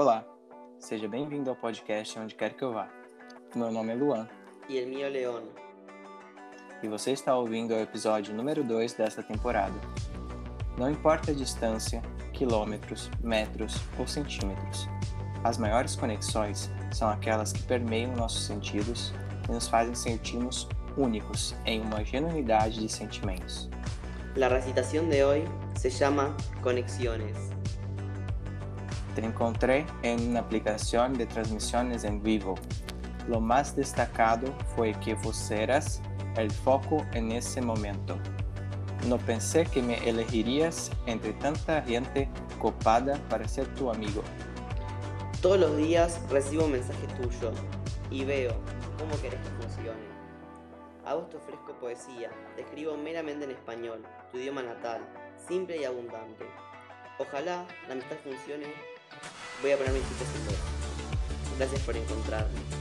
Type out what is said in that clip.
Olá, seja bem-vindo ao podcast Onde Quer Que Eu Vá. Meu nome é Luan Y el mío León. e você está ouvindo o episódio número 2 desta temporada. Não importa a distância, quilômetros, metros ou centímetros, as maiores conexões são aquelas que permeiam nossos sentidos e nos fazem sentirmos únicos em uma genuinidade de sentimentos. La recitación de hoy se llama Conexiones. Te encontré en una aplicación de transmisiones en vivo. Lo más destacado fue que vos eras el foco en ese momento. No pensé que me elegirías entre tanta gente copada para ser tu amigo. Todos los días recibo un mensaje tuyo y veo cómo querés que funcione. A vos te ofrezco poesía, te escribo meramente en español, tu idioma natal, simple y abundante. Ojalá la amistad funcione. Voy a poner mis fichas en vos. Gracias por encontrarme.